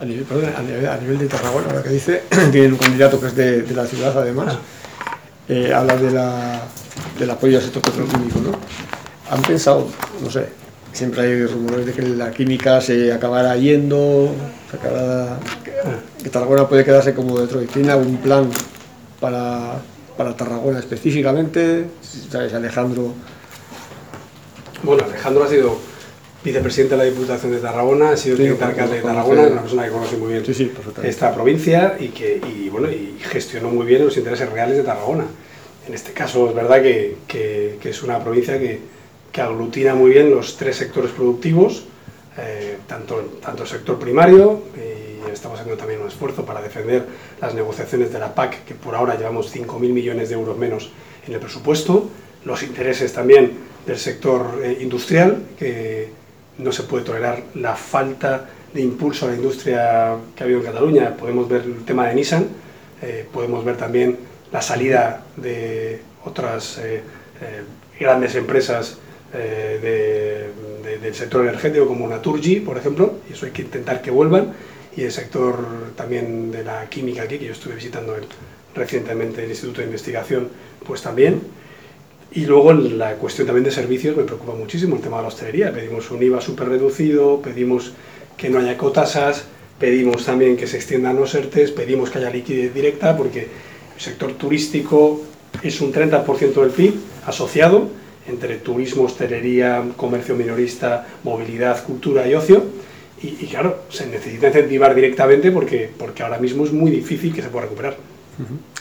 A nivel, perdón, a nivel, a nivel de Tarragona, ahora que dice, tienen un candidato que es de, de la ciudad además, eh, habla de la, del apoyo al sector petroquímico, ¿no? ¿Han pensado, no sé, siempre hay rumores de que la química se acabará yendo, se acabará, que, que Tarragona puede quedarse como Detroit? ¿Tiene algún plan para, para Tarragona específicamente? ¿Sabes, Alejandro? Bueno, Alejandro ha sido vicepresidente de la Diputación de Tarragona, ha sido Sí, director alcalde de Tarragona, una persona que conoce muy bien Sí, sí, perfectamente. esta provincia y que y, bueno, y gestionó muy bien los intereses reales de Tarragona. En este caso es verdad que, que- que es una provincia que, que aglutina muy bien los tres sectores productivos, eh, tanto, tanto el sector primario, y estamos haciendo también un esfuerzo para defender las negociaciones de la PAC, que por ahora llevamos 5.000 millones de euros menos en el presupuesto, los intereses también del sector eh, industrial, que no se puede tolerar la falta de impulso a la industria que ha habido en Cataluña. Podemos ver el tema de Nissan, eh, podemos ver también la salida de otras eh, eh, grandes empresas de- de- del sector energético como Naturgy, por ejemplo, y eso hay que intentar que vuelvan, y el sector también de la química aquí, que yo estuve visitando el- recientemente el Instituto de Investigación, pues también. Y luego la cuestión también de servicios me preocupa muchísimo el tema de la hostelería. Pedimos un IVA súper reducido, pedimos que no haya cotasas, pedimos también que se extiendan los ERTES, pedimos que haya liquidez directa porque el sector turístico es un 30% del PIB asociado entre turismo, hostelería, comercio minorista, movilidad, cultura y ocio. Y, y claro, se necesita incentivar directamente porque, porque ahora mismo es muy difícil que se pueda recuperar.